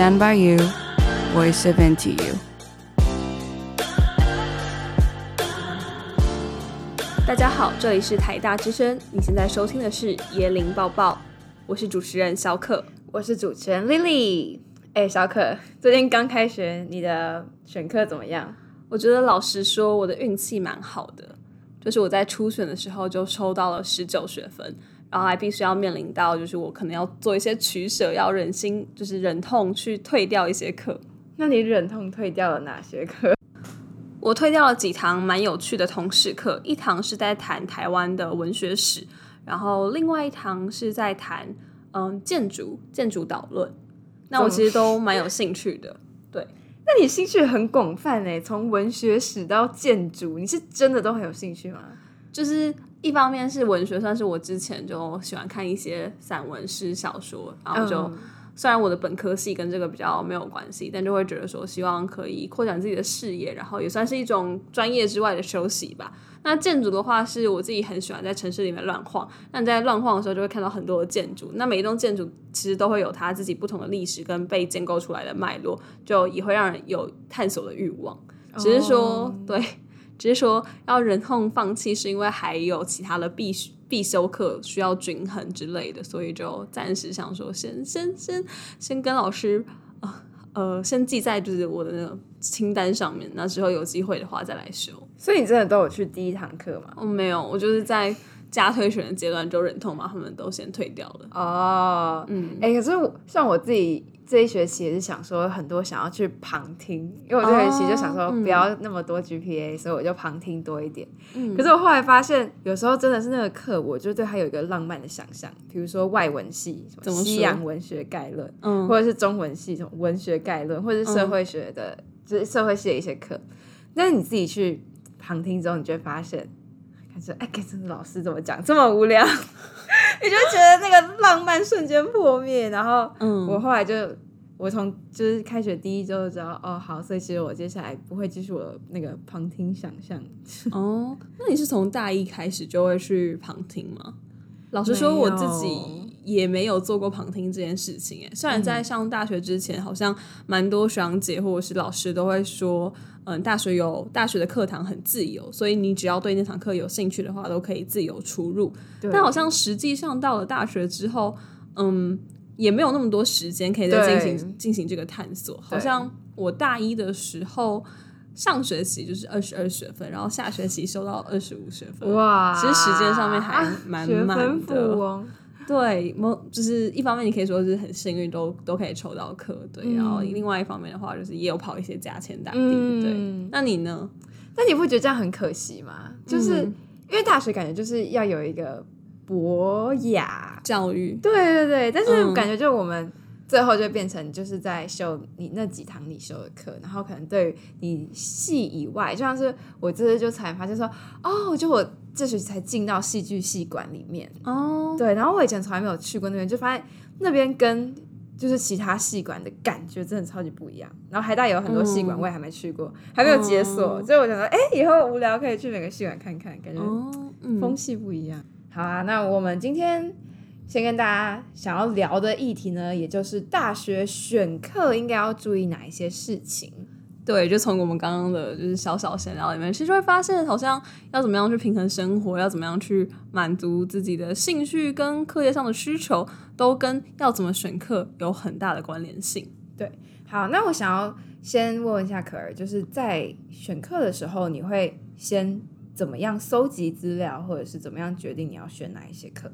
Stand by you, voice of NTU。大家好，这里是台大之声，你现在收听的是椰林抱抱，我是主持人小可，我是主持人 Lily。哎，小可，最近刚开学，你的选课怎么样？我觉得老实说，我的运气蛮好的，就是我在初选的时候就抽到了十九学分，然后还必须要面临到，就是我可能要做一些取舍，要忍心就是忍痛去退掉一些课。那你忍痛退掉了哪些课？我退掉了几堂蛮有趣的通识课，一堂是在谈台湾的文学史，然后另外一堂是在谈嗯建筑建筑导论。那我其实都蛮有兴趣的，对。那你兴趣很广泛诶，从文学史到建筑，你是真的都很有兴趣吗？就是一方面是文学，算是我之前就喜欢看一些散文诗小说，然后就、嗯、虽然我的本科系跟这个比较没有关系，但就会觉得说希望可以扩展自己的视野，然后也算是一种专业之外的休息吧。那建筑的话，是我自己很喜欢在城市里面乱晃。那你在乱晃的时候，就会看到很多的建筑。那每一栋建筑其实都会有它自己不同的历史跟被建构出来的脉络，就也会让人有探索的欲望。只是说，oh. 对，只是说要忍痛放弃，是因为还有其他的必须必修课需要均衡之类的，所以就暂时想说先，先先先先跟老师啊。呃，先记在就是我的那个清单上面，那之后有机会的话再来修。所以你真的都有去第一堂课吗？我、哦、没有，我就是在加推选的阶段就忍痛把他们都先退掉了。哦，嗯，哎、欸，可是像我自己。这一学期也是想说很多想要去旁听，因为我这学期就想说不要那么多 GPA，、哦嗯、所以我就旁听多一点。嗯、可是我后来发现，有时候真的是那个课，我就对它有一个浪漫的想象，比如说外文系什么西洋文学概论，嗯，或者是中文系什么文学概论，或者是社会学的，嗯、就是社会系的一些课。但是你自己去旁听之后，你就会发现，看着哎，这个老师怎么讲这么无聊。你就觉得那个浪漫瞬间破灭，然后我后来就，嗯、我从就是开学第一周就知道，哦，好，所以其实我接下来不会继续我那个旁听想象。哦，那你是从大一开始就会去旁听吗？老实说，我自己也没有做过旁听这件事情。诶，虽然在上大学之前，好像蛮多学长姐或者是老师都会说。嗯，大学有大学的课堂很自由，所以你只要对那堂课有兴趣的话，都可以自由出入。但好像实际上到了大学之后，嗯，也没有那么多时间可以再进行进行这个探索。好像我大一的时候，上学期就是二十二学分，然后下学期修到二十五学分。哇，其实时间上面还蛮满的。对，就是一方面你可以说是很幸运，都都可以抽到课，对。嗯、然后另外一方面的话，就是也有跑一些甲签大地，嗯、对。那你呢？那你不觉得这样很可惜吗？就是、嗯、因为大学感觉就是要有一个博雅教育，对对对。但是感觉就我们最后就变成就是在修你那几堂你修的课，然后可能对于你系以外，就像是我这次就才发现说，哦，就我。这学期才进到戏剧系馆里面哦，对，然后我以前从来没有去过那边，就发现那边跟就是其他系馆的感觉真的超级不一样。然后海大有很多戏馆，我也还没去过，嗯、还没有解锁，哦、所以我想说，哎，以后无聊可以去每个戏馆看看，感觉风气不一样。哦嗯、好啊，那我们今天先跟大家想要聊的议题呢，也就是大学选课应该要注意哪一些事情。对，就从我们刚刚的就是小小闲聊里面，其实就会发现，好像要怎么样去平衡生活，要怎么样去满足自己的兴趣跟课业上的需求，都跟要怎么选课有很大的关联性。对，好，那我想要先问问一下可儿，就是在选课的时候，你会先怎么样搜集资料，或者是怎么样决定你要选哪一些课？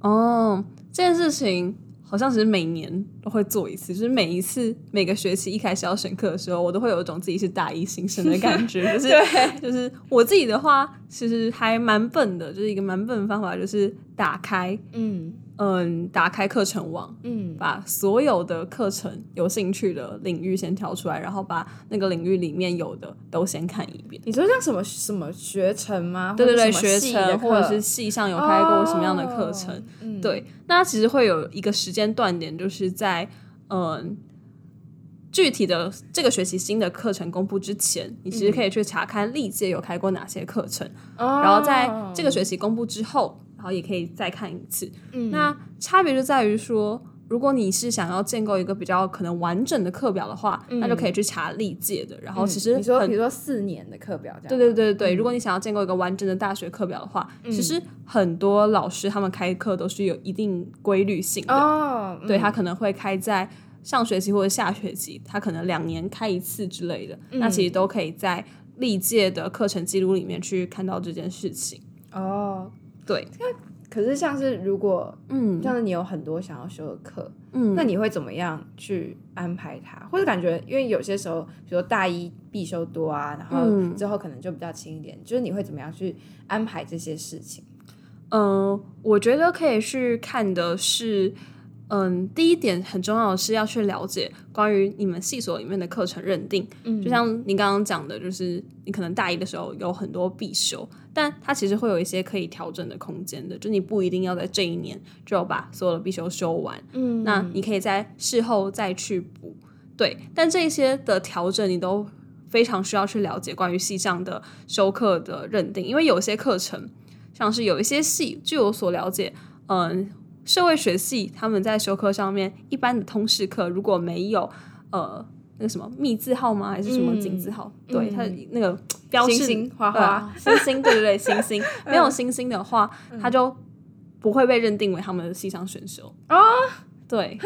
哦，这件事情。好像只是每年都会做一次，就是每一次每个学期一开始要选课的时候，我都会有一种自己是大一新生的感觉。就是，就是我自己的话，其实还蛮笨的，就是一个蛮笨的方法，就是打开，嗯。嗯，打开课程网，嗯，把所有的课程有兴趣的领域先挑出来，然后把那个领域里面有的都先看一遍。你说像什么什么学程吗？对对对，学程或者是系上有开过什么样的课程？哦嗯、对，那其实会有一个时间段点，就是在嗯具体的这个学期新的课程公布之前，你其实可以去查看历届有开过哪些课程，嗯、然后在这个学期公布之后。然后也可以再看一次，嗯、那差别就在于说，如果你是想要建构一个比较可能完整的课表的话，嗯、那就可以去查历届的。然后其实、嗯、你说，比如说四年的课表这样，对对对对。嗯、如果你想要建构一个完整的大学课表的话，嗯、其实很多老师他们开课都是有一定规律性的。哦，对，他可能会开在上学期或者下学期，他可能两年开一次之类的。嗯、那其实都可以在历届的课程记录里面去看到这件事情。哦，对。可是，像是如果，嗯，像是你有很多想要修的课，嗯，那你会怎么样去安排它？或者感觉，因为有些时候，比如说大一必修多啊，然后之后可能就比较轻一点，嗯，就是你会怎么样去安排这些事情？嗯，我觉得可以去看的是。嗯，第一点很重要的是要去了解关于你们系所里面的课程认定。嗯，就像你刚刚讲的，就是你可能大一的时候有很多必修，但它其实会有一些可以调整的空间的。就你不一定要在这一年就把所有的必修修完。嗯，那你可以在事后再去补。对，但这些的调整你都非常需要去了解关于系上的修课的认定，因为有些课程像是有一些系，据我所了解，嗯。社会学系他们在修课上面，一般的通识课如果没有呃那个什么密字号吗？还是什么井字号？嗯、对，它那个标示星星花花星星，对对对，星星没有星星的话，他就不会被认定为他们的系上选手啊。对，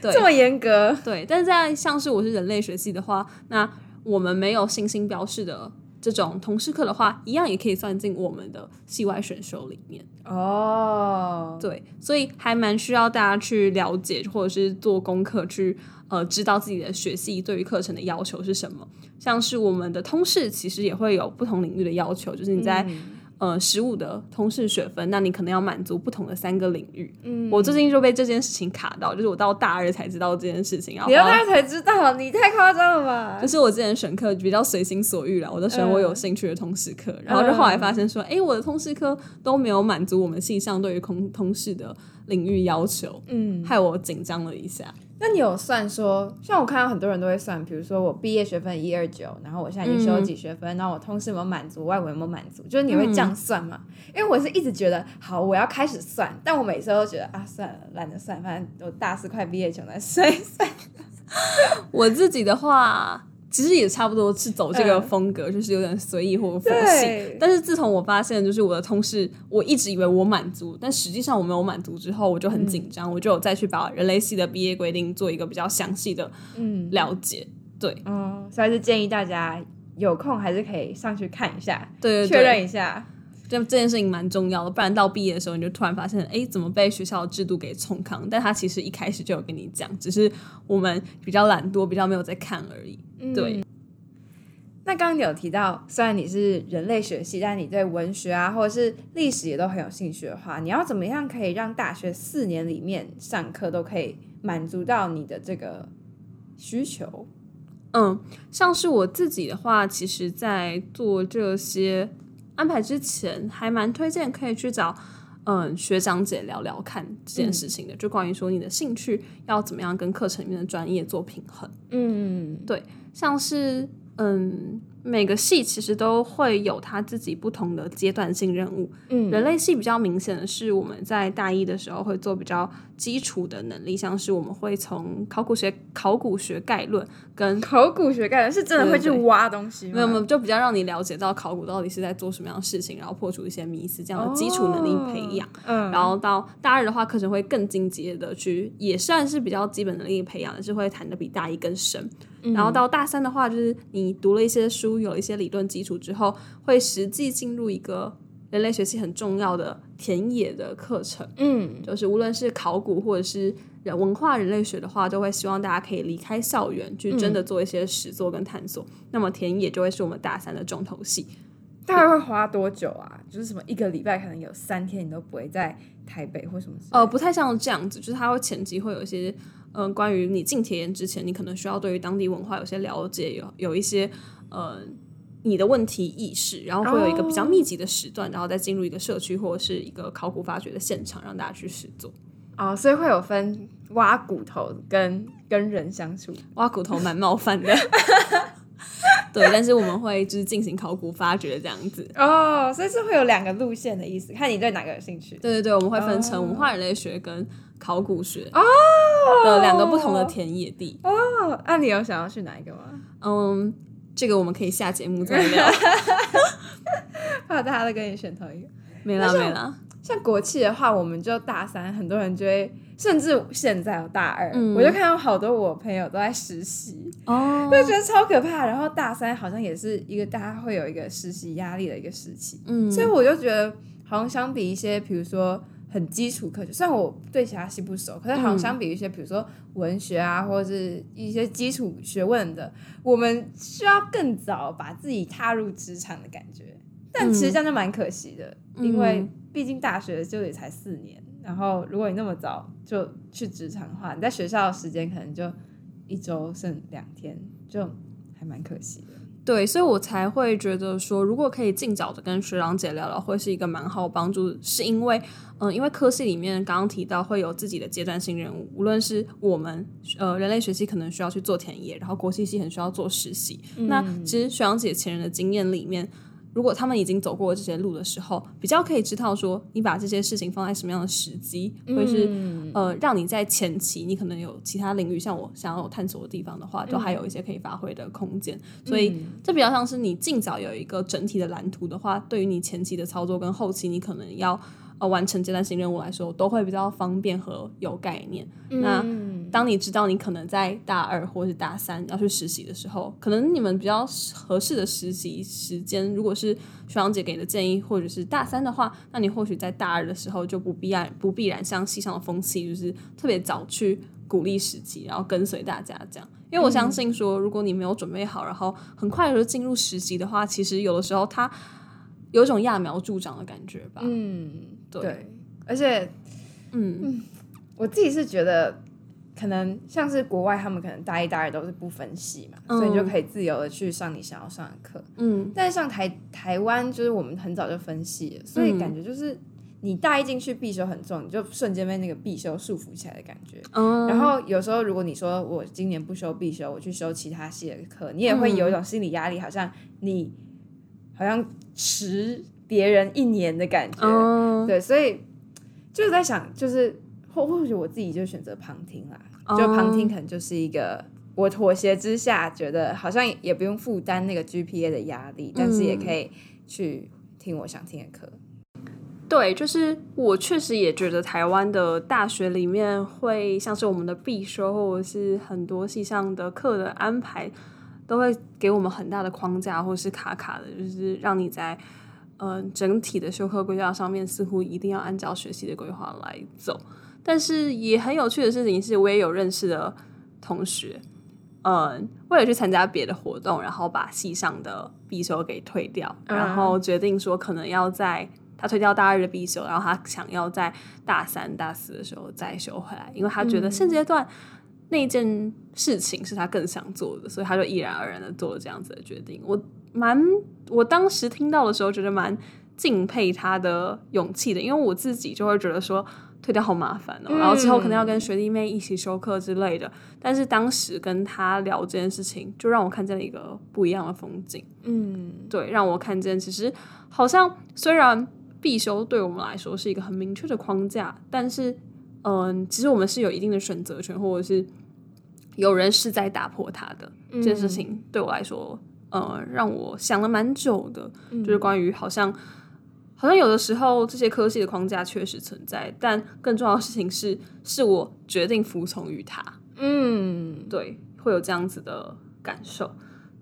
对，这么严格？对，但是在像是我是人类学系的话，那我们没有星星标示的。这种同事课的话，一样也可以算进我们的系外选修里面哦。Oh. 对，所以还蛮需要大家去了解，或者是做功课去呃知道自己的学系对于课程的要求是什么。像是我们的通识，其实也会有不同领域的要求，就是你在。嗯呃，十五的通识学分，那你可能要满足不同的三个领域。嗯，我最近就被这件事情卡到，就是我到大二才知道这件事情。然后你到大二才知道，你太夸张了吧？就是我之前选课比较随心所欲了，我都选我有兴趣的通识课，嗯、然后就后来发现说，哎、我的通识课都没有满足我们系上对于通通识的领域要求，嗯，害我紧张了一下。那你有算说，像我看到很多人都会算，比如说我毕业学分一二九，然后我现在已经修了几学分，嗯、然后我通识有没有满足，外文有没有满足，就是你会这样算吗？嗯、因为我是一直觉得，好，我要开始算，但我每次都觉得啊，算了，懒得算，反正我大四快毕业，就来算一算。我自己的话。其实也差不多是走这个风格，嗯、就是有点随意或佛系。但是自从我发现，就是我的同事，我一直以为我满足，但实际上我没有满足之后，我就很紧张，嗯、我就有再去把人类系的毕业规定做一个比较详细的嗯了解。嗯、对，嗯，所以还是建议大家有空还是可以上去看一下，对，确认一下。这这件事情蛮重要的，不然到毕业的时候你就突然发现，哎，怎么被学校的制度给冲康？但他其实一开始就有跟你讲，只是我们比较懒惰，比较没有在看而已。对，那刚刚你有提到，虽然你是人类学系，但你对文学啊，或者是历史也都很有兴趣的话，你要怎么样可以让大学四年里面上课都可以满足到你的这个需求？嗯，像是我自己的话，其实在做这些安排之前，还蛮推荐可以去找。嗯，学长姐聊聊看这件事情的，嗯、就关于说你的兴趣要怎么样跟课程里面的专业做平衡。嗯，对，像是嗯。每个系其实都会有他自己不同的阶段性任务。嗯，人类系比较明显的是，我们在大一的时候会做比较基础的能力，像是我们会从考古学、考古学概论跟考古学概论是真的会去挖东西吗？没有没有，就比较让你了解到考古到底是在做什么样的事情，然后破除一些迷思，这样的基础能力培养。嗯，然后到大二的话，课程会更进阶的去，也算是比较基本能力培养，是会谈的比大一更深。然后到大三的话，就是你读了一些书，有一些理论基础之后，会实际进入一个人类学系很重要的田野的课程。嗯，就是无论是考古或者是人文化人类学的话，都会希望大家可以离开校园去真的做一些实作跟探索。嗯、那么田野就会是我们大三的重头戏。大概会花多久啊？就是什么一个礼拜可能有三天你都不会在台北或什么？呃，不太像这样子，就是它会前期会有一些。嗯，关于你进田野之前，你可能需要对于当地文化有些了解，有有一些呃你的问题意识，然后会有一个比较密集的时段，然后再进入一个社区或者是一个考古发掘的现场，让大家去实做。哦，所以会有分挖骨头跟跟人相处，挖骨头蛮冒犯的。对，但是我们会就是进行考古发掘这样子。哦，所以是会有两个路线的意思，看你对哪个有兴趣。对对对，我们会分成文化人类学跟考古学哦的两个不同的田野地哦。那、啊、你有想要去哪一个吗？嗯，这个我们可以下节目再聊。怕大家都跟你选同一个，没了没了。像国企的话，我们就大三，很多人就会，甚至现在有大二，嗯、我就看到好多我朋友都在实习，哦，就觉得超可怕。然后大三好像也是一个大家会有一个实习压力的一个时期，嗯，所以我就觉得好像相比一些，比如说很基础科学，虽然我对其他系不熟，可是好像相比一些，比如说文学啊，或者是一些基础学问的，我们需要更早把自己踏入职场的感觉。但其实这样就蛮可惜的，嗯、因为毕竟大学就也才四年，然后如果你那么早就去职场的话，你在学校的时间可能就一周剩两天，就还蛮可惜的。对，所以我才会觉得说，如果可以尽早的跟学长姐聊聊，会是一个蛮好帮助。是因为，嗯，因为科系里面刚刚提到会有自己的阶段性任务，无论是我们呃人类学系可能需要去做田野，然后国际系很需要做实习。嗯、那其实学长姐前人的经验里面。如果他们已经走过这些路的时候，比较可以知道说，你把这些事情放在什么样的时机，或者是、嗯、呃，让你在前期，你可能有其他领域，像我想要探索的地方的话，都还有一些可以发挥的空间。嗯、所以这比较像是你尽早有一个整体的蓝图的话，对于你前期的操作跟后期，你可能要。呃，完成阶段性任务来说，都会比较方便和有概念。嗯、那当你知道你可能在大二或是大三要去实习的时候，可能你们比较合适的实习时间，如果是学长姐给的建议，或者是大三的话，那你或许在大二的时候就不必然不必然像系上的风气，就是特别早去鼓励实习，然后跟随大家这样。因为我相信说，如果你没有准备好，然后很快就进入实习的话，其实有的时候它有一种揠苗助长的感觉吧。嗯。对，对，而且，嗯，嗯，我自己是觉得，可能像是国外，他们可能大一、大二都是不分系嘛，嗯、所以你就可以自由的去上你想要上的课。嗯，但是像台台湾，就是我们很早就分系了，所以感觉就是你大一进去必修很重，你就瞬间被那个必修束缚起来的感觉。嗯，然后有时候如果你说我今年不修必修，我去修其他系的课，你也会有一种心理压力，好像你好像迟。别人一年的感觉，uh, 对，所以就是在想，就是或或许我自己就选择旁听啦，uh, 就旁听可能就是一个我妥协之下，觉得好像也不用负担那个 GPA 的压力，但是也可以去听我想听的课。对，就是我确实也觉得台湾的大学里面会像是我们的必修或者是很多系上的课的安排，都会给我们很大的框架，或是卡卡的，就是让你在。嗯、呃，整体的修课规划上面似乎一定要按照学习的规划来走，但是也很有趣的事情是，我也有认识的同学，嗯、呃，为了去参加别的活动，然后把系上的必修给退掉，然后决定说可能要在他退掉大二的必修，然后他想要在大三、大四的时候再修回来，因为他觉得现阶段那件事情是他更想做的，所以他就毅然而然的做了这样子的决定。我。蛮，我当时听到的时候觉得蛮敬佩他的勇气的，因为我自己就会觉得说退掉好麻烦哦，嗯、然后之后可能要跟学弟妹一起修课之类的。但是当时跟他聊这件事情，就让我看见了一个不一样的风景。嗯，对，让我看见其实好像虽然必修对我们来说是一个很明确的框架，但是嗯、呃，其实我们是有一定的选择权，或者是有人是在打破他的、嗯、这件事情，对我来说。呃，让我想了蛮久的，嗯、就是关于好像，好像有的时候这些科系的框架确实存在，但更重要的事情是，是我决定服从于它。嗯，对，会有这样子的感受，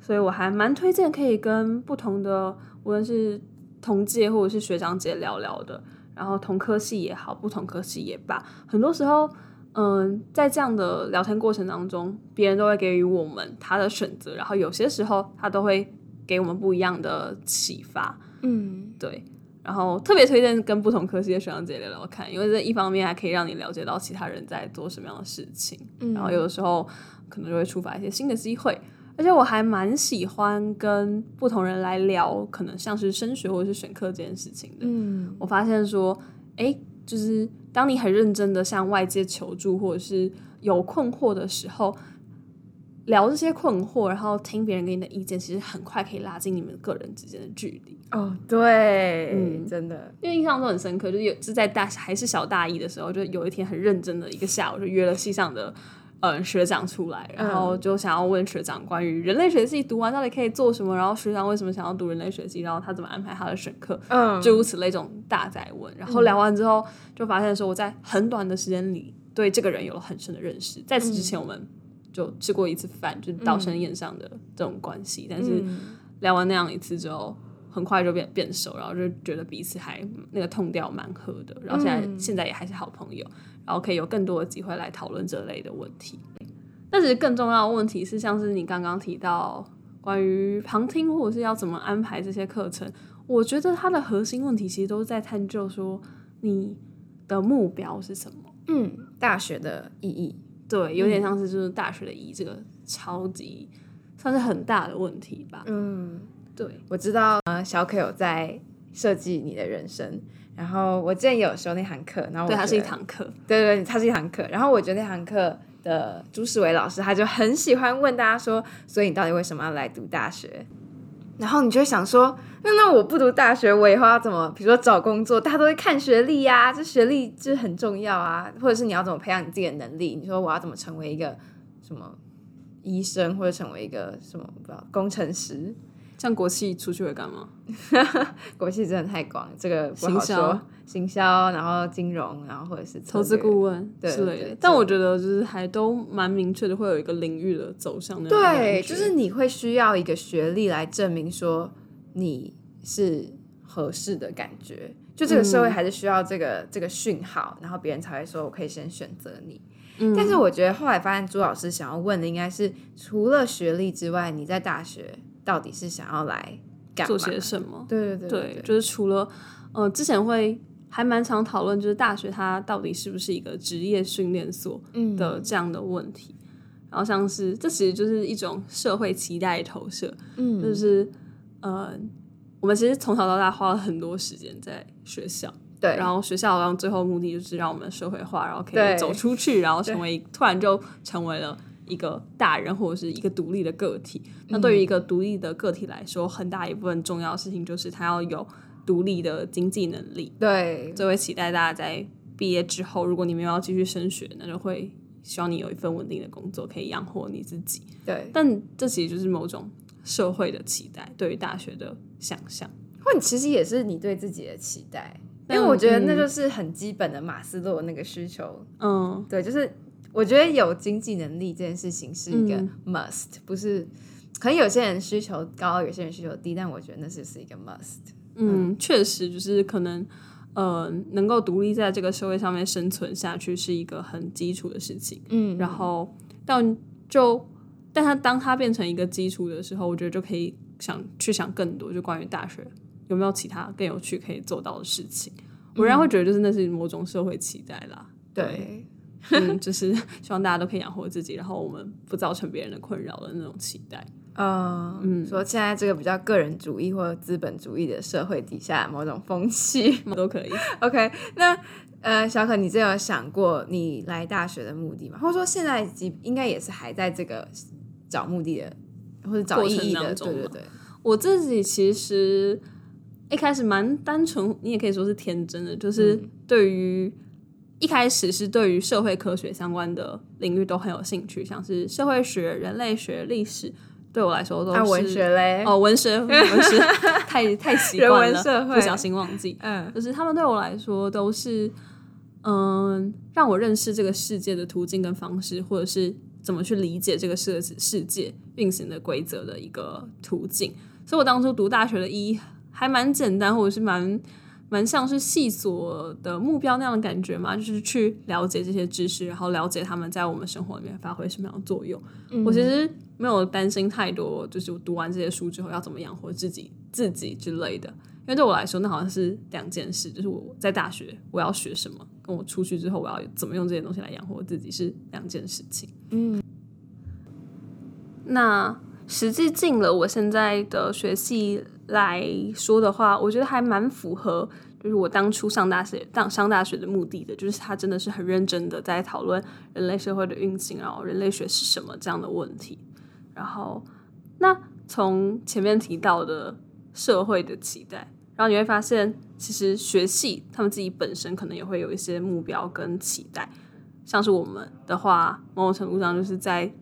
所以我还蛮推荐可以跟不同的，无论是同届或者是学长姐聊聊的，然后同科系也好，不同科系也罢，很多时候。嗯，在这样的聊天过程当中，别人都会给予我们他的选择，然后有些时候他都会给我们不一样的启发。嗯，对。然后特别推荐跟不同科系的学长姐聊聊看，因为这一方面还可以让你了解到其他人在做什么样的事情，嗯，然后有的时候可能就会触发一些新的机会。而且我还蛮喜欢跟不同人来聊，可能像是升学或者是选课这件事情的。嗯，我发现说，哎。就是当你很认真的向外界求助，或者是有困惑的时候，聊这些困惑，然后听别人给你的意见，其实很快可以拉近你们个人之间的距离。哦，对，嗯，真的，因为印象都很深刻，就是有是在大还是小大一的时候，就有一天很认真的一个下午，就约了系上的呃学长出来，然后就想要问学长关于人类学系读完到底可以做什么，然后学长为什么想要读人类学系，然后他怎么安排他的选课，嗯，诸如此类这种大在问。然后聊完之后，就发现说我在很短的时间里对这个人有了很深的认识。在此之前，我们。就吃过一次饭，就是道生宴上的这种关系，嗯、但是聊完那样一次之后，很快就变变熟，然后就觉得彼此还那个痛调蛮合的，然后现在、嗯、现在也还是好朋友，然后可以有更多的机会来讨论这类的问题。但是更重要的问题是，像是你刚刚提到关于旁听或者是要怎么安排这些课程，我觉得它的核心问题其实都是在探究说你的目标是什么？嗯，大学的意义。对，有点像是就是大学的意义，这个超级算是很大的问题吧。嗯，对，我知道，呃，小可有在设计你的人生，然后我之前有修那堂课，然后我对，它是一堂课，对对，它是一堂课，然后我觉得那堂课的朱世伟老师他就很喜欢问大家说，所以你到底为什么要来读大学？然后你就会想说，那那我不读大学，我以后要怎么？比如说找工作，大家都会看学历呀，这学历这很重要啊。或者是你要怎么培养你自己的能力？你说我要怎么成为一个什么医生，或者成为一个什么不知道工程师？像国企出去会干嘛？国企真的太广，这个不好说。行销，然后金融，然后或者是投资顾问之类的。但我觉得就是还都蛮明确的，会有一个领域的走向的。对，就是你会需要一个学历来证明说你是合适的感觉。就这个社会还是需要这个、嗯、这个讯号，然后别人才会说我可以先选择你。嗯、但是我觉得后来发现朱老师想要问的应该是，除了学历之外，你在大学到底是想要来干？做些什么？对对对对，对，就是除了呃之前会。还蛮常讨论，就是大学它到底是不是一个职业训练所的这样的问题。嗯、然后像是这其实就是一种社会期待投射，嗯，就是呃，我们其实从小到大花了很多时间在学校，对，然后学校然后最后目的就是让我们社会化，然后可以走出去，然后成为突然就成为了一个大人或者是一个独立的个体。那对于一个独立的个体来说，很大一部分重要的事情就是他要有。独立的经济能力，对，这会期待大家在毕业之后，如果你没有要继续升学，那就会希望你有一份稳定的工作，可以养活你自己。对，但这其实就是某种社会的期待，对于大学的想象，或者其实也是你对自己的期待，因为我觉得那就是很基本的马斯洛那个需求。嗯，对，就是我觉得有经济能力这件事情是一个 must，嗯，不是，可能有些人需求高，有些人需求低，但我觉得那是是一个 must。嗯，确实就是可能，呃，能够独立在这个社会上面生存下去是一个很基础的事情。嗯，然后但就，但它当它变成一个基础的时候，我觉得就可以想去想更多，就关于大学有没有其他更有趣可以做到的事情。嗯，我仍然会觉得，就是那是某种社会期待啦。对，嗯，就是希望大家都可以养活自己，然后我们不造成别人的困扰的那种期待。Uh, 嗯，说现在这个比较个人主义或者资本主义的社会底下，某种风气 都可以。OK，那呃，小可，你真有想过你来大学的目的吗？或者说现在应该也是还在这个找目的的或者找意义的？对对对，我自己其实一开始蛮单纯，你也可以说是天真的，就是对于、嗯、一开始是对于社会科学相关的领域都很有兴趣，像是社会学、人类学、历史。对我来说都是、啊、文学嘞哦，文学 文学太太习惯了，不小心忘记。嗯，就是他们对我来说都是嗯，让我认识这个世界的途径跟方式，或者是怎么去理解这个世世界运行的规则的一个途径。所以我当初读大学的意义还蛮简单，或者是蛮。蛮像是细所的目标那样的感觉嘛，就是去了解这些知识，然后了解他们在我们生活里面发挥什么样的作用。嗯、我其实没有担心太多，就是我读完这些书之后要怎么养活自己、自己之类的。因为对我来说，那好像是两件事，就是我在大学我要学什么，跟我出去之后我要怎么用这些东西来养活自己是两件事情。嗯，那实际进了我现在的学系来说的话，我觉得还蛮符合，就是我当初上大学、当上大学的目的的，就是他真的是很认真的在讨论人类社会的运行，然后人类学是什么这样的问题。然后，那从前面提到的社会的期待，然后你会发现，其实学系他们自己本身可能也会有一些目标跟期待。像是我们的话，某种程度上就是在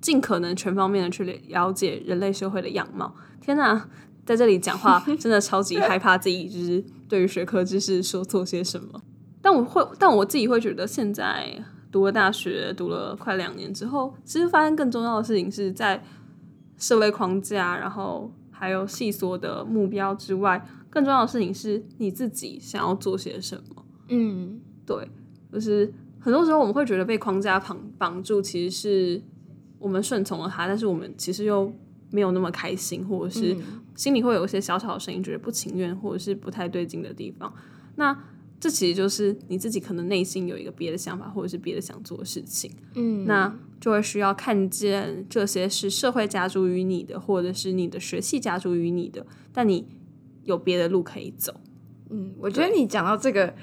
尽可能全方面的去了解人类社会的样貌。天哪！在这里讲话 真的超级害怕自己就是对于学科知识说错些什么，但我会，但我自己会觉得现在读了大学，读了快两年之后，其实发现更重要的事情是在社会框架，然后还有细缩的目标之外，更重要的事情是你自己想要做些什么。嗯，对，就是很多时候我们会觉得被框架绑绑住，其实是我们顺从了它，但是我们其实又。没有那么开心，或者是心里会有一些小小的声音，觉得不情愿，或者是不太对劲的地方。那这其实就是你自己可能内心有一个别的想法，或者是别的想做的事情。嗯，那就会需要看见这些是社会加诸于你的，或者是你的学系加诸于你的，但你有别的路可以走。嗯，我觉得你讲到这个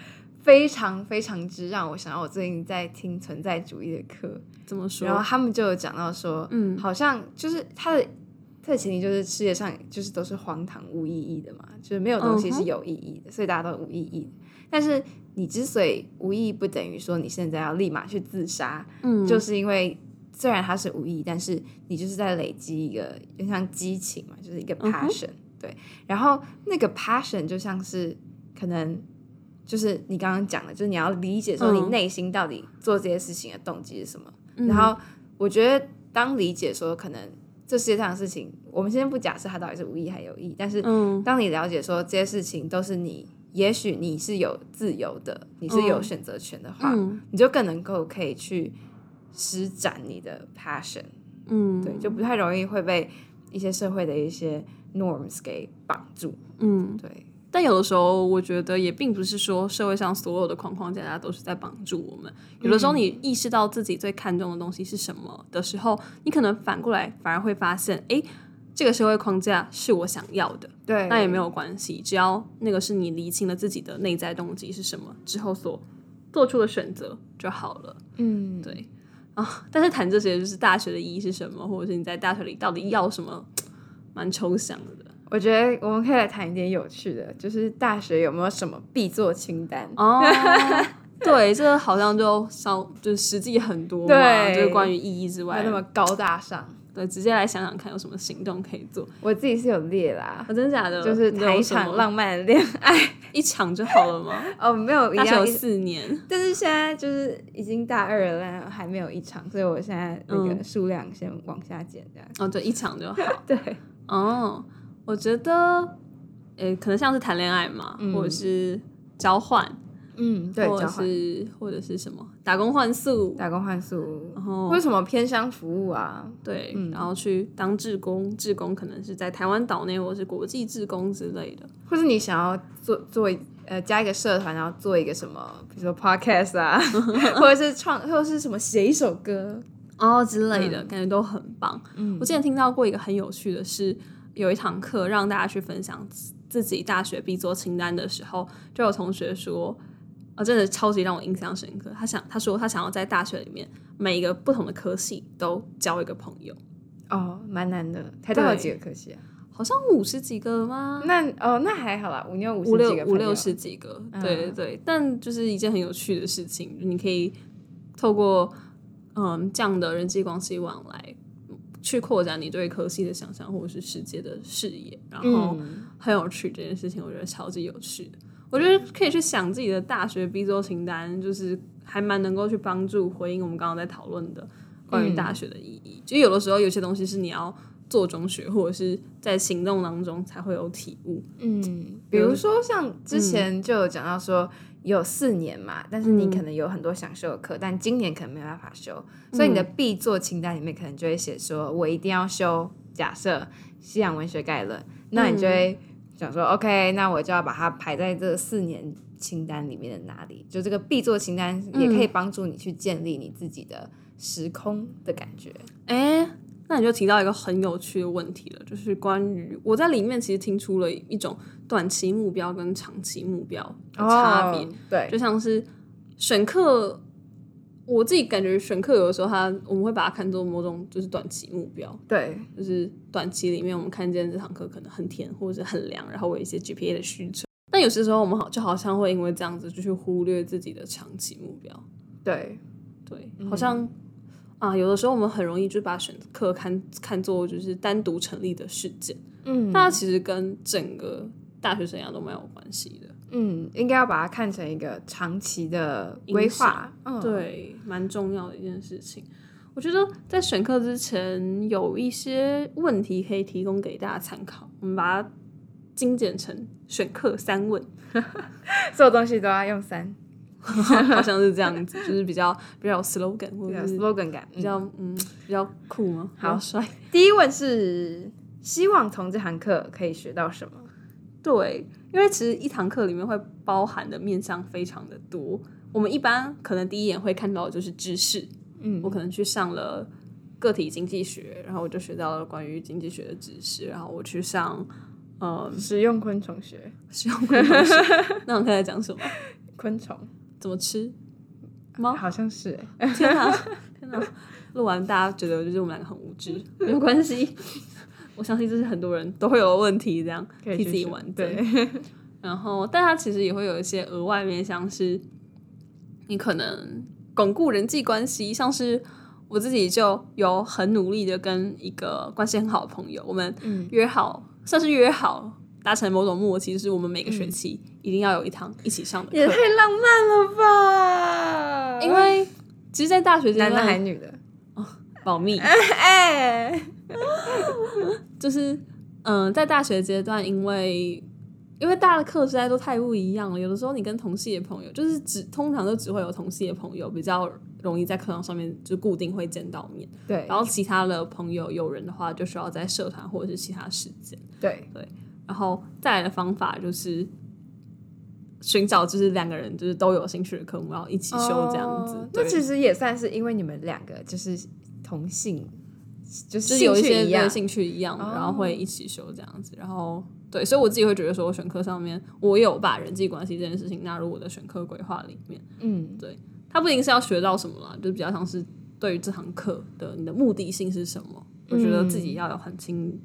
非常非常之让我想到，我最近在听存在主义的课，怎么说？然后他们就有讲到说，嗯，好像就是他的。这前提就是世界上就是都是荒唐无意义的嘛，就是没有东西是有意义的，uh -huh. 所以大家都无意义。但是你之所以无意义，不等于说你现在要立马去自杀，嗯，就是因为虽然它是无意义，但是你就是在累积一个，就像激情嘛，就是一个 passion，uh -huh. 对。然后那个 passion 就像是可能就是你刚刚讲的，就是你要理解说你内心到底做这些事情的动机是什么。Uh -huh. 然后我觉得当理解说可能。这世界上的事情，我们先不假设它到底是无意还有意，但是当你了解说这些事情都是你，也许你是有自由的，你是有选择权的话，嗯、你就更能够可以去施展你的 passion，嗯，对，就不太容易会被一些社会的一些 norms 给绑住，嗯，对。但有的时候，我觉得也并不是说社会上所有的框框架架都是在帮助我们。有的时候，你意识到自己最看重的东西是什么的时候，你可能反过来反而会发现，哎，这个社会框架是我想要的。对，那也没有关系，只要那个是你厘清了自己的内在动机是什么之后所做出的选择就好了。嗯，对啊。但是谈这些，就是大学的意义是什么，或者是你在大学里到底要什么，蛮抽象的。我觉得我们可以来谈一点有趣的，就是大学有没有什么必做清单？哦，对，这个好像就稍就是实际很多嘛，对，就是关于意义之外，那么高大上。对，直接来想想看，有什么行动可以做？我自己是有列啦，哦、真的假的？就是谈一场浪漫的恋爱，一场就好了吗？哦，没有，一有，四年。但是现在就是已经大二了，还没有一场，所以我现在那个数量先往下减，这样、嗯。哦，对，一场就好。对，哦。我觉得，呃，可能像是谈恋爱嘛，嗯、或者是交换，嗯，对，或者是或者是什么打工换宿，打工换宿，然后为什么偏乡服务啊？对、嗯，然后去当志工，志工可能是在台湾岛内，或者是国际志工之类的，或是你想要做做呃加一个社团，然后做一个什么，比如说 podcast 啊，或者是创，或者是什么写一首歌哦之类的，嗯、感觉都很棒。嗯，我之前听到过一个很有趣的是。有一堂课让大家去分享自己大学必做清单的时候，就有同学说：“啊、哦，真的超级让我印象深刻。”他想，他说他想要在大学里面每一个不同的科系都交一个朋友。哦，蛮难的。台大有几个科系啊？好像五十几个吗？那哦，那还好啦，五六五六五六十几个。对对对、嗯，但就是一件很有趣的事情，你可以透过嗯这样的人际关系往来。去扩展你对科系的想象，或者是世界的视野，然后很有趣这件事情，我觉得超级有趣的。我觉得可以去想自己的大学必做清单，就是还蛮能够去帮助回应我们刚刚在讨论的关于大学的意义。就有的时候有些东西是你要做中学，或者是在行动当中才会有体悟。嗯，比如说像之前就有讲到说。有四年嘛，但是你可能有很多想修的课，嗯，但今年可能没办法修，所以你的必做清单里面可能就会写说，我一定要修假设西洋文学概论，那你就会想说，嗯，OK，那我就要把它排在这四年清单里面的哪里？就这个必做清单也可以帮助你去建立你自己的时空的感觉。哎，嗯，那你就提到一个很有趣的问题了，就是关于我在里面其实听出了一种短期目标跟长期目标的差别。哦，对，就像是选课，我自己感觉选课有的时候它我们会把它看作某种就是短期目标，对，就是短期里面我们看见这堂课可能很甜或者是很凉，然后我有一些 GPA 的需求。但有些时候我们好就好像会因为这样子就去忽略自己的长期目标。对，对，好像。嗯啊，有的时候我们很容易就把选课看看作就是单独成立的事件，嗯，那它其实跟整个大学生涯都蛮有关系的，嗯，应该要把它看成一个长期的规划，嗯，对，蛮重要的一件事情。我觉得在选课之前有一些问题可以提供给大家参考，我们把它精简成选课三问，所有东西都要用三。好像是这样子，就是比较比较有 slogan 或者 slogan 感，比较嗯比较酷吗？好帅。第一问是希望从这堂课可以学到什么？对，因为其实一堂课里面会包含的面向非常的多。我们一般可能第一眼会看到的就是知识，嗯，我可能去上了个体经济学，然后我就学到了关于经济学的知识，然后我去上呃使用昆虫学，使用昆虫学，那我们在讲什么？昆虫。怎么吃？猫好像是哎！天哪，天哪！录完大家觉得就是我们两个很无知，没有关系。我相信这是很多人都会有问题，这样替自己玩对。然后，但它其实也会有一些额外面，像是你可能巩固人际关系，像是我自己就有很努力的跟一个关系很好的朋友，我们约好，嗯、算是约好。达成某种默契，就是我们每个学期一定要有一堂一起上的课。也太浪漫了吧！因为其实，在大学阶段，男的还女的？哦，保密。哎，欸、就是嗯、呃，在大学阶段，因为因为大家的课实在都太不一样了，有的时候你跟同系的朋友，就是只通常都只会有同系的朋友比较容易在课堂上面就固定会见到面。对，然后其他的朋友有人的话，就需要在社团或者是其他时间。对对。然后再来的方法就是寻找，就是两个人就是都有兴趣的科目，然后一起修这样子。哦、那其实也算是因为你们两个就是同性，就是，有一些兴趣一样，然后会一起修这样子。然后对，所以我自己会觉得说，我选课上面我有把人际关系这件事情纳入我的选课规划里面。嗯，对，它不一定是要学到什么啦，就是比较像是对于这堂课的你的目的性是什么，我觉得自己要有很清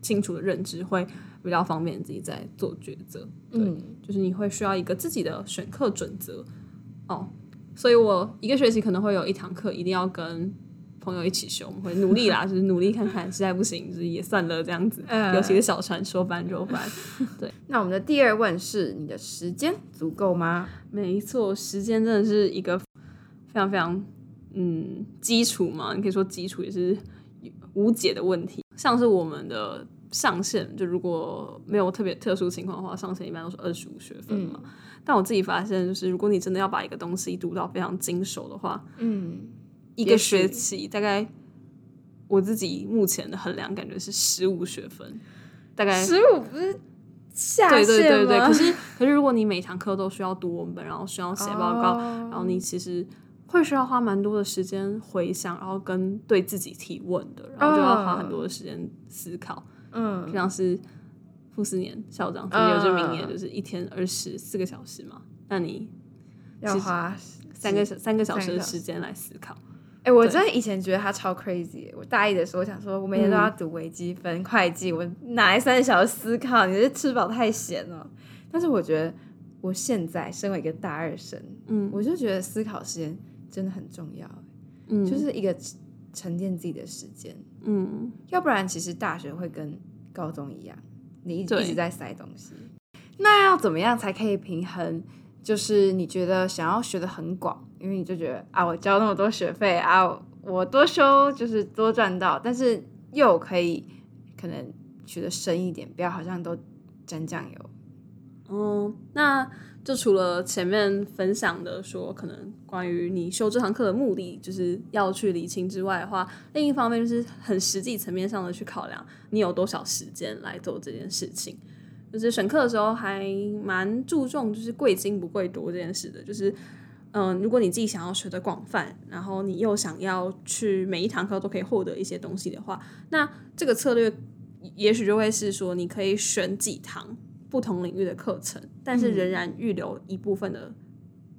清楚的认知会。比较方便自己在做抉择，对，嗯、就是你会需要一个自己的选课准则哦，所以我一个学期可能会有一堂课一定要跟朋友一起修，我们会努力啦，就是努力看看，实在不行就是也算了这样子，呃、尤其是小船说翻就翻。对，那我们的第二问是：你的时间足够吗？没错，时间真的是一个非常非常嗯基础嘛，你可以说基础也是无解的问题，像是我们的。上限就如果没有特别特殊情况的话，上限一般都是二十五学分嘛。嗯、但我自己发现，就是如果你真的要把一个东西读到非常精熟的话，嗯，一个学期大概我自己目前的衡量感觉是十五学分，大概十五不是下限？对对对对。可是可是如果你每堂课都需要读文本，然后需要写报告，哦、然后你其实会需要花蛮多的时间回想，然后跟对自己提问的，然后就要花很多的时间思考。哦嗯，就像是傅斯年校长，今年就明年就是一天二十四个小时嘛，嗯、那你要花三个三个小时的时间来思考。哎、欸，我真的以前觉得他超 crazy。我大一的时候，我想说，我每天都要读微积分、嗯、会计，我哪来三个小时思考？你这吃饱太闲了。但是我觉得，我现在身为一个大二生，嗯，我就觉得思考时间真的很重要。嗯，就是一个。沉淀自己的时间，嗯，要不然其实大学会跟高中一样，你一直一直在塞东西。那要怎么样才可以平衡？就是你觉得想要学的很广，因为你就觉得啊，我交那么多学费啊，我多修就是多赚到，但是又可以可能学的深一点，不要好像都沾酱油。嗯，那。就除了前面分享的说，可能关于你修这堂课的目的就是要去理清之外的话，另一方面就是很实际层面上的去考量你有多少时间来做这件事情。就是选课的时候还蛮注重就是贵精不贵多这件事的，就是嗯，如果你自己想要学的广泛，然后你又想要去每一堂课都可以获得一些东西的话，那这个策略也许就会是说，你可以选几堂不同领域的课程，但是仍然预留一部分的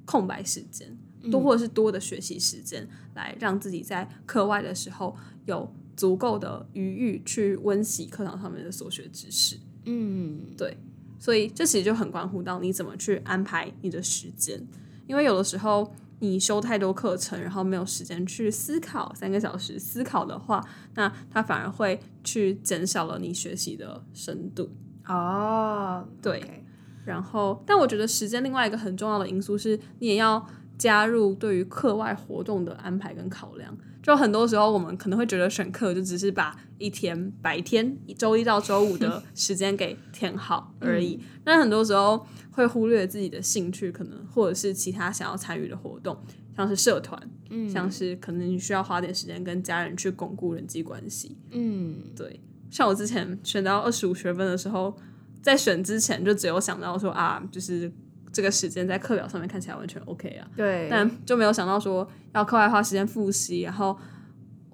空白时间，多或者是多的学习时间，来让自己在课外的时候有足够的余裕去温习课堂上面的所学知识。嗯，对，所以这其实就很关乎到你怎么去安排你的时间。因为有的时候你修太多课程，然后没有时间去思考三个小时思考的话，那它反而会去减少了你学习的深度。哦，对。Okay. 然后，但我觉得时间另外一个很重要的因素是，你也要加入对于课外活动的安排跟考量。就很多时候，我们可能会觉得选课就只是把一天白天周一到周五的时间给填好而已。但很多时候会忽略自己的兴趣，可能或者是其他想要参与的活动，像是社团，嗯，像是可能你需要花点时间跟家人去巩固人际关系，嗯，对。像我之前选到二十五学分的时候，在选之前就只有想到说啊，就是。这个时间在课表上面看起来完全 OK 啊，对，但就没有想到说要课外花时间复习，然后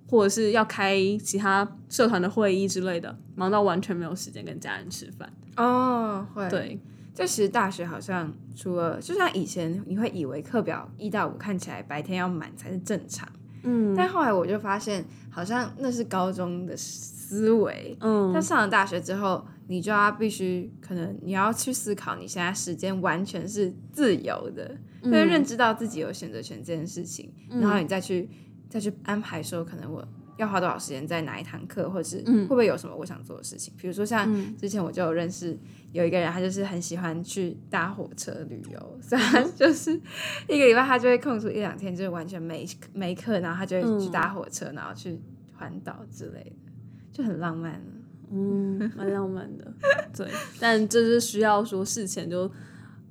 或者是要开其他社团的会议之类的，忙到完全没有时间跟家人吃饭。哦，会，对，就其实大学好像除了就像以前你会以为课表一到五看起来白天要满才是正常，嗯，但后来我就发现好像那是高中的思维，嗯，但上了大学之后。你就要必须，可能你要去思考，你现在时间完全是自由的，就、嗯、认知到自己有选择权这件事情，嗯、然后你再去再去安排说，可能我要花多少时间在哪一堂课，或者是会不会有什么我想做的事情。比如说像之前我就有认识有一个人，他就是很喜欢去搭火车旅游，虽然就是一个礼拜他就会空出一两天，就是完全没没课，然后他就会去搭火车，然后去环岛之类的，就很浪漫。嗯，蛮浪漫的，对，但这是需要说事前就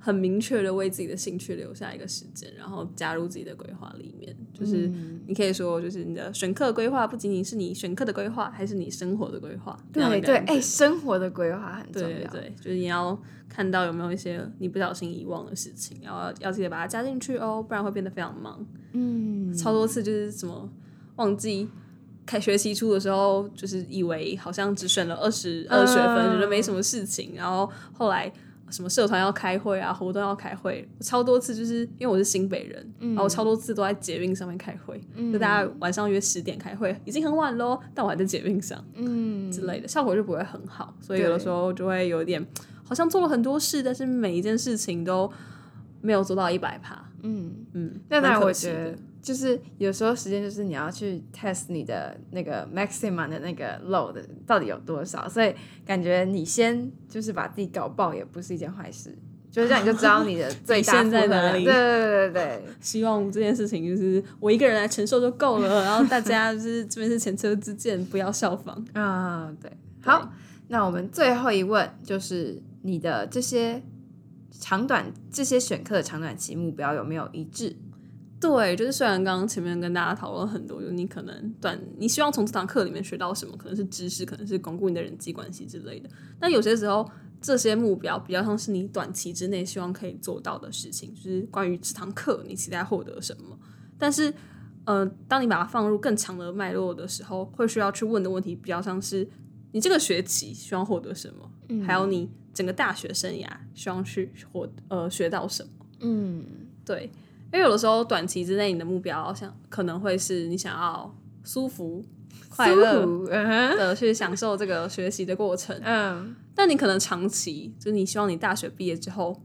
很明确的为自己的兴趣留下一个时间，然后加入自己的规划里面。就是你可以说，就是你的选课规划不仅仅是你选课的规划，还是你生活的规划。对对，哎、欸，生活的规划很重要。对，对，就是你要看到有没有一些你不小心遗忘的事情，然后要记得把它加进去哦，不然会变得非常忙。嗯，超多次就是什么忘记。开学期初的时候，就是以为好像只选了二十二学分，觉得没什么事情。然后后来什么社团要开会啊，活动要开会，超多次就是因为我是新北人，嗯、然后我超多次都在捷运上面开会，嗯、就大家晚上约十点开会，已经很晚喽，但我还在捷运上，嗯之类的，效果就不会很好。所以有的时候就会有点好像做了很多事，但是每一件事情都没有做到一百趴。嗯嗯，那当然我觉得。就是有时候时间就是你要去 test 你的那个 maximum 的那个 load 到底有多少，所以感觉你先就是把自己搞爆也不是一件坏事，就是这样你就知道你的最大 在哪里。对对对对对，希望这件事情就是我一个人来承受就够了，然后大家就是这边是前车之鉴，不要效仿啊。对，好，那我们最后一问就是你的这些长短这些选课的长短期目标有没有一致？对，就是虽然刚刚前面跟大家讨论很多，就你可能短，你希望从这堂课里面学到什么，可能是知识，可能是巩固你的人际关系之类的。但有些时候，这些目标比较像是你短期之内希望可以做到的事情，就是关于这堂课你期待获得什么。但是，呃，当你把它放入更长的脉络的时候，会需要去问的问题比较像是你这个学期希望获得什么，嗯、还有你整个大学生涯希望去获呃学到什么。嗯，对。因为有的时候，短期之内你的目标想可能会是你想要舒服、快乐的去享受这个学习的过程。嗯，但你可能长期就是你希望你大学毕业之后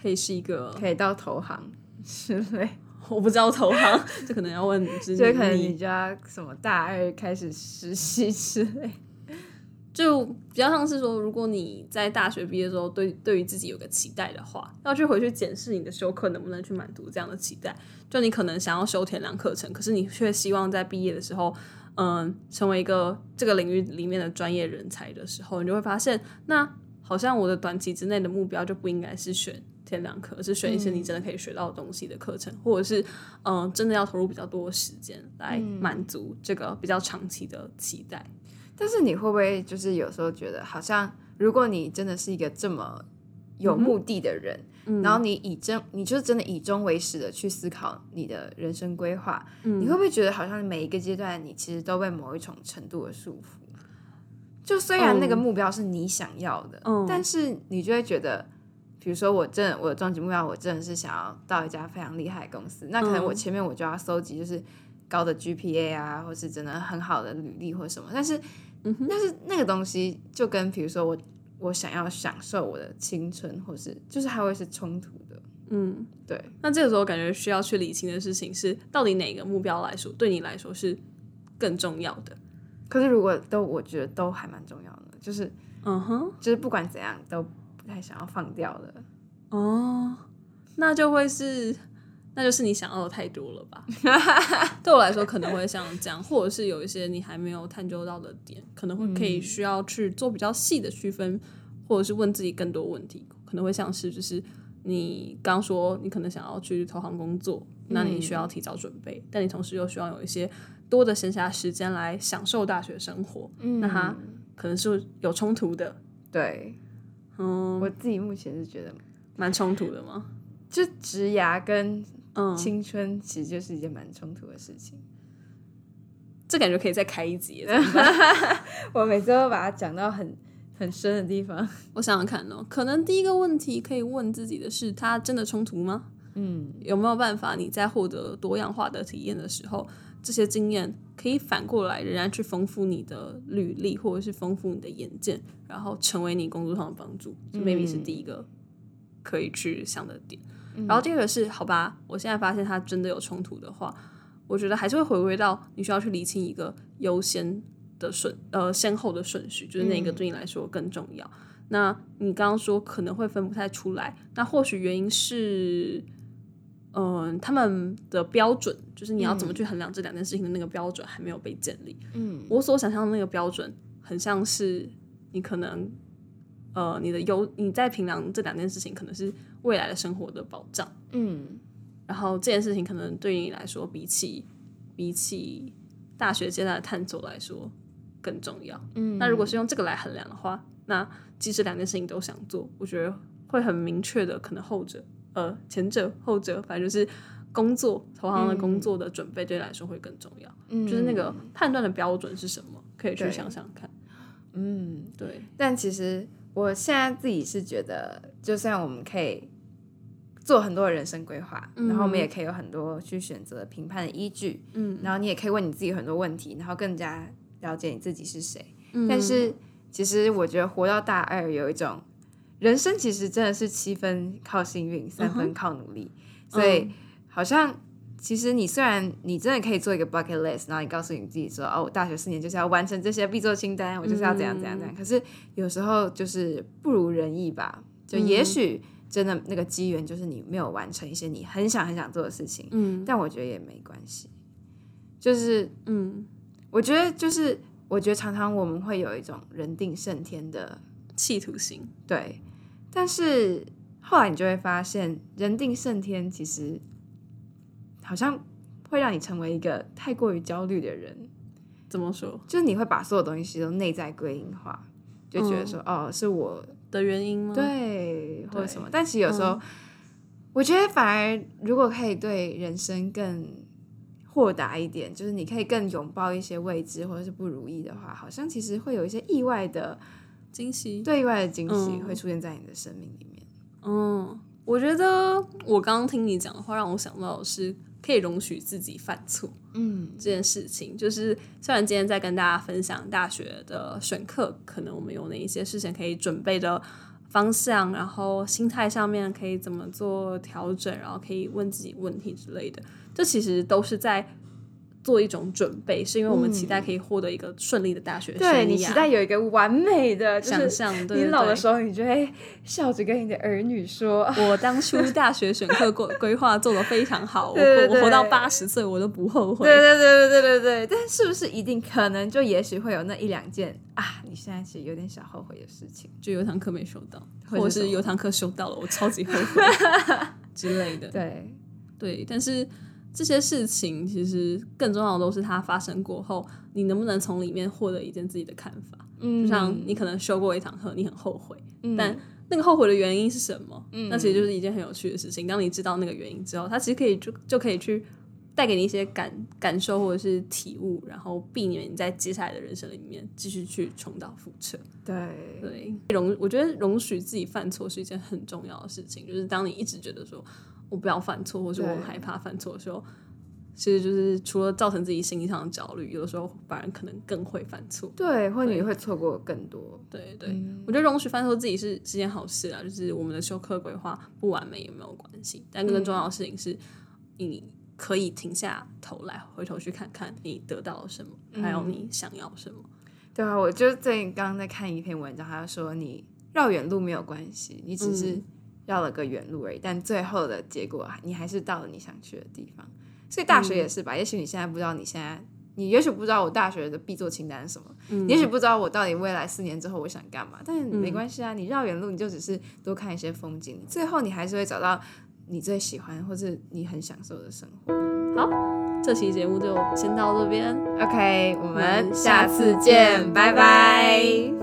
可以是一个可以到投行之类。我不知道投行，这可能要问你。就可能你家什么大二开始实习之类。就比较像是说，如果你在大学毕业的时候对对于自己有个期待的话，要去回去检视你的修课能不能去满足这样的期待。就你可能想要修田量课程，可是你却希望在毕业的时候，嗯，成为一个这个领域里面的专业人才的时候，你就会发现，那好像我的短期之内的目标就不应该是选田量课，而是选一些你真的可以学到东西的课程，嗯、或者是嗯，真的要投入比较多的时间来满足这个比较长期的期待。但是你会不会就是有时候觉得，好像如果你真的是一个这么有目的的人，嗯、然后你以真，你就是真的以终为始的去思考你的人生规划，嗯、你会不会觉得好像每一个阶段你其实都被某一种程度的束缚？就虽然那个目标是你想要的，嗯、但是你就会觉得，比如说我真的我的终极目标，我真的是想要到一家非常厉害的公司，那可能我前面我就要搜集就是高的 GPA 啊，或是真的很好的履历或什么，但是，嗯、哼但是那个东西就跟比如说我。我想要享受我的青春，或是就是还会是冲突的，嗯，对。那这个时候感觉需要去理清的事情是，到底哪个目标来说对你来说是更重要的？可是如果都我觉得都还蛮重要的，就是嗯哼，就是不管怎样都不太想要放掉的。哦，那就会是。那就是你想要的太多了吧？对我来说可能会像这样，或者是有一些你还没有探究到的点，可能会可以需要去做比较细的区分，或者是问自己更多问题。可能会像是就是你刚说你可能想要去投行工作，那你需要提早准备，但你同时又需要有一些多的闲暇时间来享受大学生活，嗯那它可能是有冲突的。对，嗯，我自己目前是觉得蛮冲突的吗？就职涯跟。青春其实就是一件蛮冲突的事情，这感觉可以再开一集。我每次都把它讲到很很深的地方。我想想看哦，可能第一个问题可以问自己的是：它真的冲突吗？嗯，有没有办法你在获得多样化的体验的时候，这些经验可以反过来仍然去丰富你的履历，或者是丰富你的眼界，然后成为你工作上的帮助？这 maybe 是第一个可以去想的点。然后第二个是，好吧，我现在发现它真的有冲突的话，我觉得还是会回归到你需要去理清一个优先的顺呃先后的顺序，就是哪个对你来说更重要。嗯、那你刚刚说可能会分不太出来，那或许原因是，嗯、呃，他们的标准就是你要怎么去衡量这两件事情的那个标准还没有被建立。嗯，我所想象的那个标准很像是你可能。呃，你的优你在平量这两件事情，可能是未来的生活的保障，嗯，然后这件事情可能对于你来说，比起比起大学阶段的探索来说更重要，嗯，那如果是用这个来衡量的话，那即使两件事情都想做，我觉得会很明确的，可能后者，呃，前者后者，反正就是工作投行的工作的准备对你来说会更重要，嗯，就是那个判断的标准是什么，可以去想想看，嗯，对，但其实。我现在自己是觉得，就算我们可以做很多的人生规划，嗯、然后我们也可以有很多去选择评判的依据，嗯，然后你也可以问你自己很多问题，然后更加了解你自己是谁。嗯、但是，其实我觉得活到大二有一种人生，其实真的是七分靠幸运，三分靠努力，嗯、所以好像。其实你虽然你真的可以做一个 bucket list，然后你告诉你自己说，哦，我大学四年就是要完成这些必做清单，我就是要怎样怎样怎样。嗯、可是有时候就是不如人意吧，就也许真的那个机缘就是你没有完成一些你很想很想做的事情，嗯，但我觉得也没关系。就是，嗯，我觉得就是我觉得常常我们会有一种人定胜天的企图心，对，但是后来你就会发现，人定胜天其实。好像会让你成为一个太过于焦虑的人。怎么说？就是你会把所有东西都内在归因化，就觉得说，嗯、哦，是我的原因吗？对，或者什么？但其实有时候，嗯、我觉得反而如果可以对人生更豁达一点，就是你可以更拥抱一些未知或者是不如意的话，好像其实会有一些意外的惊喜，对，意外的惊喜会出现在你的生命里面。嗯，我觉得我刚刚听你讲的话，让我想到的是。可以容许自己犯错，嗯，这件事情就是，虽然今天在跟大家分享大学的选课，可能我们有哪一些事情可以准备的方向，然后心态上面可以怎么做调整，然后可以问自己问题之类的，这其实都是在。做一种准备，是因为我们期待可以获得一个顺利的大学生你期待有一个完美的想象。你老的时候，你就会笑着跟你的儿女说：“ 我当初大学选课规规划做的非常好，对对对，我我活到八十岁我都不后悔。”对对对对对对对。但是不是一定可能就也许会有那一两件啊？你现在其实有点小后悔的事情，就有堂课没修到，或者是有堂课修到了，我超级后悔 之类的。对对，但是。这些事情其实更重要的都是它发生过后，你能不能从里面获得一件自己的看法。嗯，就像你可能修过一堂课，你很后悔，嗯、但那个后悔的原因是什么？嗯，那其实就是一件很有趣的事情。当你知道那个原因之后，它其实可以就就可以去带给你一些感感受或者是体悟，然后避免你在接下来的人生里面继续去重蹈覆辙。对对，容我觉得容许自己犯错是一件很重要的事情。就是当你一直觉得说我不要犯错，或者我很害怕犯错的时候。其实就是除了造成自己心理上的焦虑，有的时候反而可能更会犯错。对，或者你会错过更多。对对，嗯、我觉得容许犯错自己是是件好事啊，就是我们的修课规划不完美也没有关系。但更重要的事情是，你可以停下头来，回头去看看你得到了什么，嗯、还有你想要什么。对啊，我就最近刚刚在看一篇文章，他说你绕远路没有关系，你只是绕了个远路而已，嗯、但最后的结果你还是到了你想去的地方。所以大学也是吧，嗯、也许你现在不知道，你现在你也许不知道我大学的必做清单是什么，嗯、也许不知道我到底未来四年之后我想干嘛，但没关系啊，你绕远路，你就只是多看一些风景，最后你还是会找到你最喜欢或是你很享受的生活。好，这期节目就先到这边，OK，我们下次见，拜拜。